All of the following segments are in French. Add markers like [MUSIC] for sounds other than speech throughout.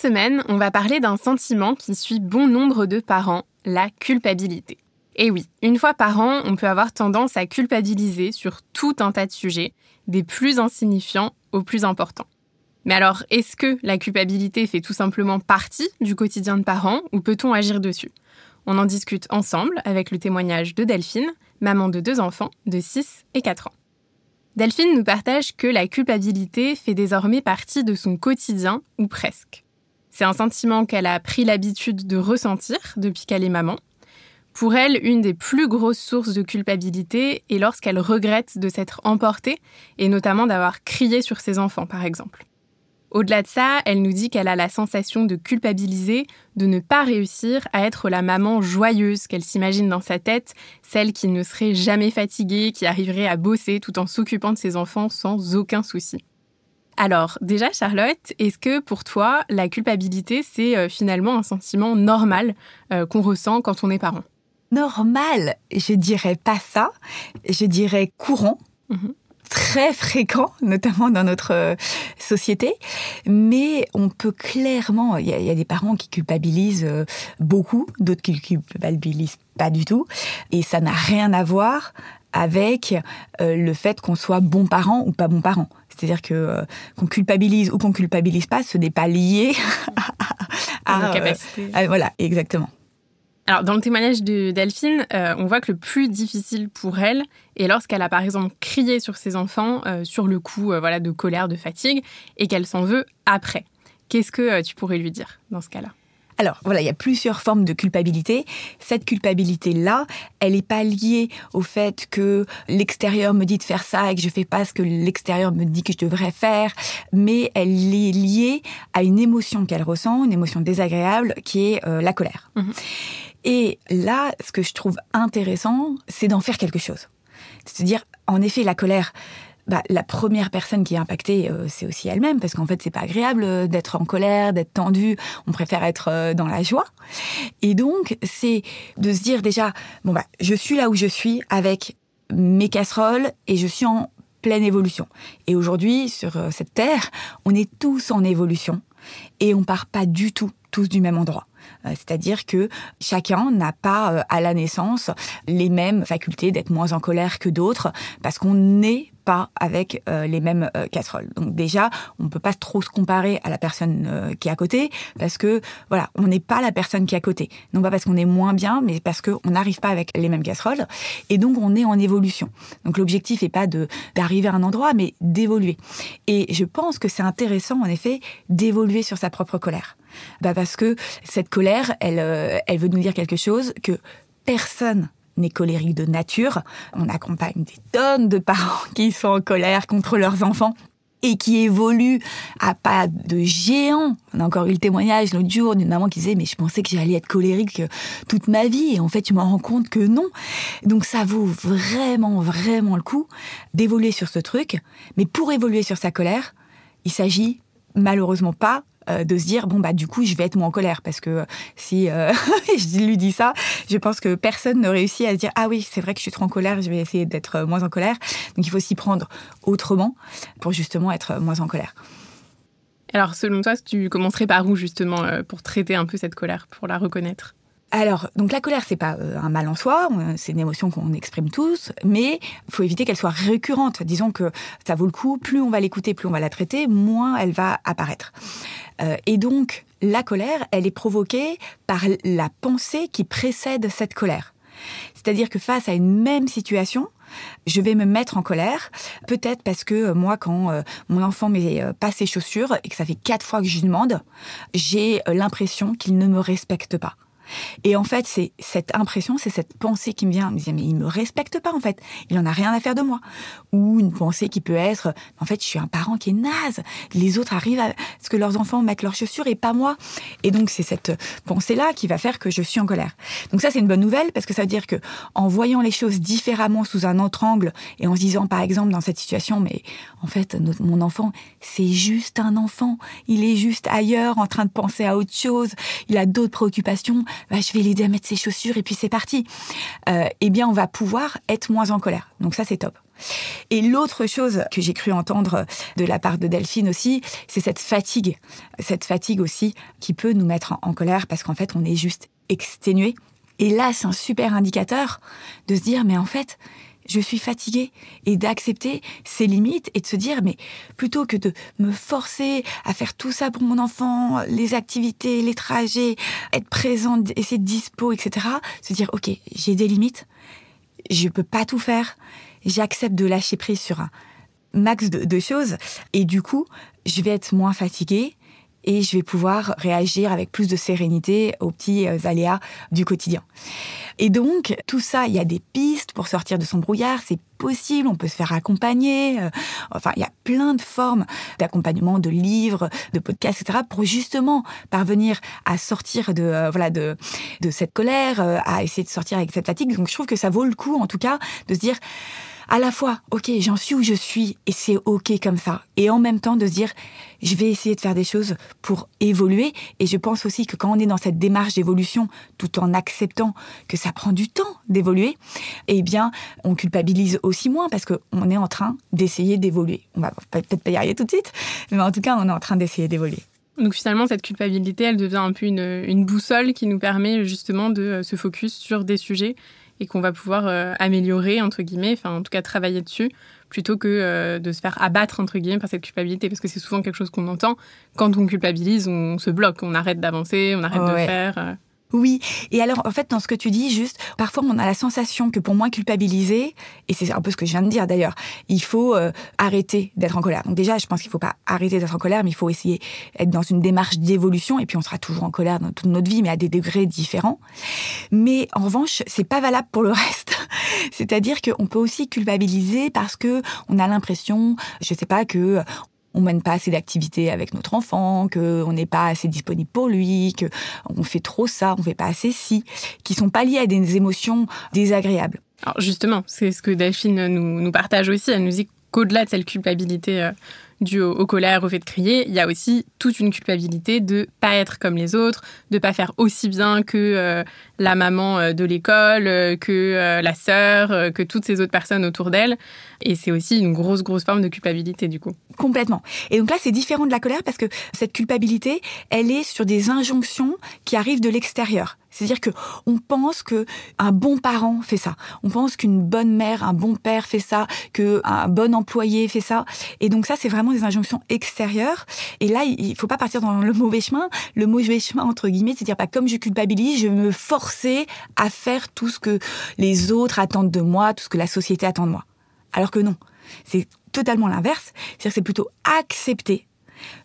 Semaine, on va parler d'un sentiment qui suit bon nombre de parents, la culpabilité. Et oui, une fois par an, on peut avoir tendance à culpabiliser sur tout un tas de sujets, des plus insignifiants aux plus importants. Mais alors, est-ce que la culpabilité fait tout simplement partie du quotidien de parents ou peut-on agir dessus? On en discute ensemble avec le témoignage de Delphine, maman de deux enfants de 6 et 4 ans. Delphine nous partage que la culpabilité fait désormais partie de son quotidien ou presque. C'est un sentiment qu'elle a pris l'habitude de ressentir depuis qu'elle est maman. Pour elle, une des plus grosses sources de culpabilité est lorsqu'elle regrette de s'être emportée et notamment d'avoir crié sur ses enfants, par exemple. Au-delà de ça, elle nous dit qu'elle a la sensation de culpabiliser, de ne pas réussir à être la maman joyeuse qu'elle s'imagine dans sa tête, celle qui ne serait jamais fatiguée, qui arriverait à bosser tout en s'occupant de ses enfants sans aucun souci. Alors, déjà, Charlotte, est-ce que pour toi, la culpabilité, c'est euh, finalement un sentiment normal euh, qu'on ressent quand on est parent? Normal, je dirais pas ça, je dirais courant. Mhm. très fréquent, [LAUGHS] notamment dans notre euh, société, mais on peut clairement, il y, a des parents qui culpabilisent beaucoup, d'autres qui culpabilisent pas du tout, et ça n'a rien à voir avec le fait qu'on soit bon parent ou pas bon parent. C'est-à-dire que euh, qu'on culpabilise ou qu'on culpabilise pas, ce n'est pas lié [LAUGHS] à. Euh, voilà, exactement. Alors, dans le témoignage de Delphine, euh, on voit que le plus difficile pour elle est lorsqu'elle a par exemple crié sur ses enfants sur le coup voilà, de colère, de fatigue, et qu'elle s'en veut après. Qu'est-ce que tu pourrais lui dire dans ce cas-là? Alors voilà, il y a plusieurs formes de culpabilité. Cette culpabilité-là, elle n'est pas liée au fait que l'extérieur me dit de faire ça et que je fais pas ce que l'extérieur me dit que je devrais faire, mais elle est liée à une émotion qu'elle ressent, une émotion désagréable qui est euh, la colère. Mhm. Et là, ce que je trouve intéressant, c'est d'en faire quelque chose. C'est-à-dire, en effet, la colère, bah, la première personne qui est impactée, euh, c'est aussi elle-même, parce qu'en fait, c'est pas agréable euh, d'être en colère, d'être tendu. On préfère être euh, dans la joie. Et donc, c'est de se dire déjà, bon bah, je suis là où je suis avec mes casseroles et je suis en pleine évolution. Et aujourd'hui, sur cette terre, on est tous en évolution et on part pas du tout tous du même endroit. C'est-à-dire que chacun n'a pas à la naissance les mêmes facultés d'être moins en colère que d'autres parce qu'on est pas avec euh, les mêmes euh, casseroles. Donc déjà, on ne peut pas trop se comparer à la personne euh, qui est à côté parce que voilà, on n'est pas la personne qui est à côté. Non pas parce qu'on est moins bien, mais parce qu'on n'arrive pas avec les mêmes casseroles et donc on est en évolution. Donc l'objectif n'est pas d'arriver à un endroit, mais d'évoluer. Et je pense que c'est intéressant en effet d'évoluer sur sa propre colère. Bah parce que cette colère, elle, elle veut nous dire quelque chose que personne n'est colérique de nature. On accompagne des tonnes de parents [LAUGHS] qui sont en colère contre leurs enfants et qui évoluent à pas de géant. On a encore eu le témoignage l'autre jour d'une maman qui disait mais je pensais que j'allais être colérique toute ma vie et en fait je me rends compte que non. Donc ça vaut vraiment vraiment le coup d'évoluer sur ce truc. Mais pour évoluer sur sa colère, il s'agit malheureusement pas euh, de se dire bon bah du coup je vais être moins en colère parce que si euh, [LAUGHS] je lui dis ça, je pense que personne ne réussit à se dire ah oui c'est vrai que je suis trop en colère, je vais essayer d'être euh, moins en colère. Donc il faut s'y prendre autrement pour justement être moins en colère. Alors selon toi, tu commencerais par où justement pour traiter un peu cette colère, pour la reconnaître? Alors, donc la colère, c'est pas euh, un mal en soi, euh, c'est une émotion qu'on exprime tous, mais il faut éviter qu'elle soit récurrente. Disons que ça vaut le coup, plus on va l'écouter, plus on va la traiter, moins elle va apparaître. Euh, et donc, la colère, elle est provoquée par la pensée qui précède cette colère. C'est-à-dire que face à une même situation, je vais me mettre en colère, peut-être parce que moi, quand mon enfant met pas ses chaussures et que ça fait quatre fois que je lui demande, j'ai l'impression qu'il ne me respecte pas. Et en fait, c'est cette impression, c'est cette pensée qui me vient, me dit, mais il me respecte pas, en fait. Il en a rien à faire de moi. Ou une pensée qui peut être, en fait, je suis un parent qui est naze. Les autres arrivent à ce que leurs enfants mettent leurs chaussures et pas moi. Et donc, c'est cette pensée-là qui va faire que je suis en colère. Donc ça, c'est une bonne nouvelle parce que ça veut dire que en voyant les choses différemment sous un autre angle et en se disant, par exemple, dans cette situation, mais en fait, mon enfant, c'est juste un enfant. Il est juste ailleurs en train de penser à autre chose. Il a d'autres préoccupations. Bah, je vais l'aider à mettre ses chaussures et puis c'est parti. Euh, eh bien, on va pouvoir être moins en colère. Donc ça, c'est top. Et l'autre chose que j'ai cru entendre de la part de Delphine aussi, c'est cette fatigue. Cette fatigue aussi qui peut nous mettre en colère parce qu'en fait, on est juste exténué. Et là, c'est un super indicateur de se dire, mais en fait, je suis fatiguée et d'accepter ses limites et de se dire mais plutôt que de me forcer à faire tout ça pour mon enfant, les activités, les trajets, être présente, essayer de dispo, etc. Se dire ok j'ai des limites, je peux pas tout faire, j'accepte de lâcher prise sur un max de, de choses et du coup je vais être moins fatiguée et je vais pouvoir réagir avec plus de sérénité aux petits euh, aléas du quotidien. Et donc, tout ça, il y a des pistes pour sortir de son brouillard, c'est possible, on peut se faire accompagner. Euh, enfin, il y a plein de formes d'accompagnement, de livres, de podcasts, etc., pour justement parvenir à sortir de euh, voilà de de cette colère, à essayer de sortir avec cette fatigue. Donc, je trouve que ça vaut le coup, en tout cas, de se dire à la fois, ok, j'en suis où je suis et c'est ok comme ça. Et en même temps de se dire, je vais essayer de faire des choses pour évoluer. Et je pense aussi que quand on est dans cette démarche d'évolution, tout en acceptant que ça prend du temps d'évoluer, eh bien, on culpabilise aussi moins parce qu'on est en train d'essayer d'évoluer. On va peut-être pas y arriver tout de suite, mais en tout cas, on est en train d'essayer d'évoluer. Donc finalement, cette culpabilité, elle devient un peu une, une, boussole qui nous permet justement de se focus sur des sujets et qu'on va pouvoir euh, améliorer, entre guillemets, enfin en tout cas travailler dessus, plutôt que euh, de se faire abattre, entre guillemets, par cette culpabilité, parce que c'est souvent quelque chose qu'on entend. Quand on culpabilise, on se bloque, on arrête d'avancer, on arrête de faire. Oui, et alors en fait dans ce que tu dis, juste parfois on a la sensation que pour moins culpabiliser, et c'est un peu ce que je viens de dire d'ailleurs, il faut euh, arrêter d'être en colère. Donc déjà, je pense qu'il faut pas arrêter d'être en colère, mais il faut essayer d'être dans une démarche d'évolution, et puis on sera toujours en colère dans toute notre vie, mais à des degrés différents. Mais en revanche, c'est pas valable pour le [LAUGHS] reste. C'est-à-dire qu'on peut aussi culpabiliser parce que on a l'impression, je sais pas, que on mène pas assez d'activités avec notre enfant, que on n'est pas assez disponible pour lui, que on fait trop ça, on fait pas assez ci, qui sont pas liés à des émotions désagréables. Alors justement, c'est ce que Delphine nous, nous partage aussi. Elle nous dit qu'au-delà de cette culpabilité euh, dû au, colère, au fait de crier, il y a aussi toute une culpabilité de pas être comme les autres, de pas faire aussi bien que euh, la maman euh, de l'école, euh, que la sœur, que toutes ces autres personnes autour d'elle. Et c'est aussi une grosse, grosse forme de culpabilité du coup. Complètement. Et donc là, c'est différent de la colère parce que cette culpabilité, elle est sur des injonctions qui arrivent de l'extérieur. C'est-à-dire que on pense que un bon parent fait ça, on pense qu'une bonne mère, un bon père fait ça, que un bon employé fait ça, et donc ça c'est vraiment des injonctions extérieures. Et là, il faut pas partir dans le mauvais chemin. Le mauvais chemin entre guillemets, c'est-à-dire pas comme je culpabilise, je vais me forcer à faire tout ce que les autres attendent de moi, tout ce que la société attend de moi. Alors que non, c'est totalement l'inverse. C'est-à-dire c'est plutôt accepter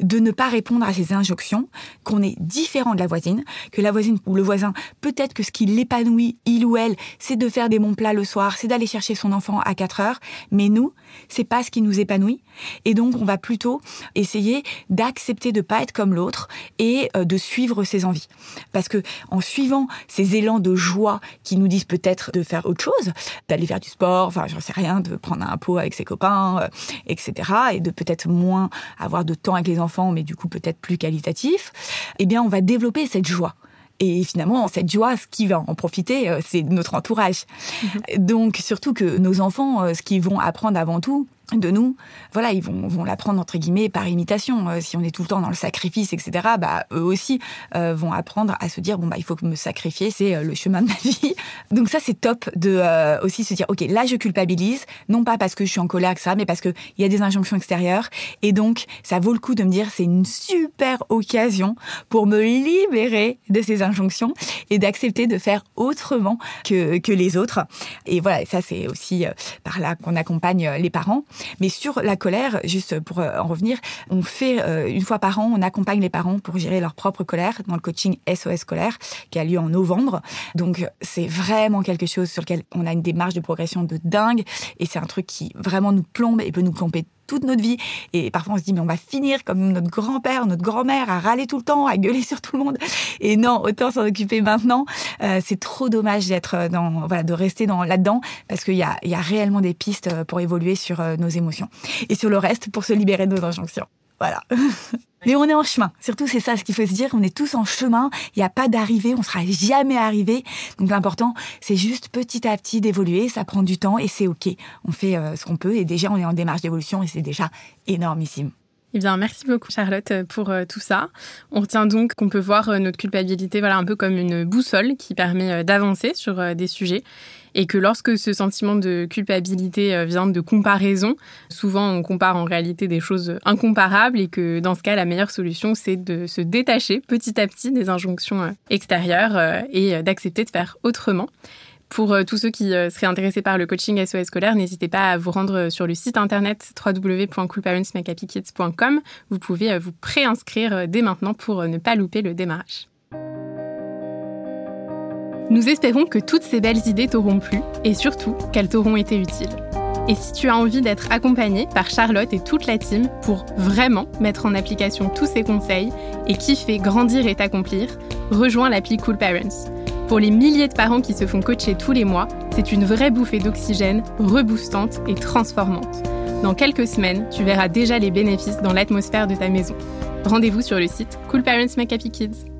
de ne pas répondre à ces injonctions, qu'on est différent de la voisine, que la voisine ou le voisin, peut-être que ce qui l'épanouit, il ou elle, c'est de faire des bons plats le soir, c'est d'aller chercher son enfant à 4 heures, mais nous, c'est pas ce qui nous épanouit. Et donc, on va plutôt essayer d'accepter de pas être comme l'autre et euh, de suivre ses envies. Parce que en suivant ces élans de joie qui nous disent peut-être de faire autre chose, d'aller faire du sport, enfin, j'en sais rien, de prendre un pot avec ses copains, euh, etc., et de peut-être moins avoir de temps avec les enfants, mais du coup peut-être plus qualitatif, eh bien, on va développer cette joie. Et finalement, cette joie, ce qui va en profiter, euh, c'est notre entourage. Mhm. Donc, surtout que nos enfants, euh, ce qu'ils vont apprendre avant tout, de nous, voilà, ils vont, vont l'apprendre entre guillemets par imitation. Euh, si on est tout le temps dans le sacrifice, etc., bah eux aussi euh, vont apprendre à se dire bon bah il faut me sacrifier, c'est euh, le chemin de ma [LAUGHS] vie. Donc ça c'est top de aussi se dire ok là je culpabilise, non pas parce que je suis en colère ça, mais parce que il y a des injonctions extérieures et donc ça vaut le coup de me dire c'est une super occasion pour me libérer de ces injonctions et d'accepter de faire autrement que que les autres. Et voilà, ça c'est aussi par là qu'on accompagne les parents. Mais sur la colère, juste pour en revenir, on fait une fois par an, on accompagne les parents pour gérer leur propre colère dans le coaching SOS colère qui a lieu en novembre. Donc c'est vraiment quelque chose sur lequel on a une démarche de progression de dingue et c'est un truc qui vraiment nous plombe et peut nous plomber toute notre vie. Et parfois, on se dit, mais on va finir comme notre grand-père, notre grand-mère, à râler tout le temps, à gueuler [LAUGHS] sur tout le monde. Et non, autant s'en occuper maintenant. Euh, c'est trop dommage d'être dans, voilà, de rester dans là-dedans parce qu'il y a, il y a réellement des pistes pour évoluer sur euh, nos émotions et sur le reste pour se libérer de nos injonctions. Voilà. [LAUGHS] Mais on est en chemin. Surtout, c'est ça ce qu'il faut se dire. On est tous en chemin. Il n'y a pas d'arrivée. On sera jamais arrivé. Donc, l'important, c'est juste petit à petit d'évoluer. Ça prend du temps et c'est OK. On fait euh, ce qu'on peut. Et déjà, on est en démarche d'évolution et c'est déjà énormissime. Eh bien, merci beaucoup Charlotte pour euh, tout ça. On retient donc qu'on peut voir euh, notre culpabilité voilà un peu comme une boussole qui permet d'avancer sur des sujets et que lorsque ce sentiment de culpabilité euh, vient de comparaison, souvent on compare en réalité des choses incomparables et que dans ce cas, la meilleure solution, c'est de se détacher petit à petit des injonctions euh, extérieures euh, et d'accepter de faire autrement. Pour tous ceux qui seraient intéressés par le coaching SOS scolaire, n'hésitez pas à vous rendre sur le site internet www.coolparentsmakehappykids.com. Vous pouvez vous préinscrire dès maintenant pour ne pas louper le démarrage. Nous espérons que toutes ces belles idées t'auront plu et surtout qu'elles t'auront été utiles. Et si tu as envie d'être accompagné par Charlotte et toute la team pour vraiment mettre en application tous ces conseils et kiffer, grandir et t'accomplir, rejoins l'appli Cool Parents. Pour les milliers de parents qui se font coacher tous les mois, c'est une vraie bouffée d'oxygène, reboostante et transformante. Dans quelques semaines, tu verras déjà les bénéfices dans l'atmosphère de ta maison. Rendez-vous sur le site Cool Parents Make Happy Kids.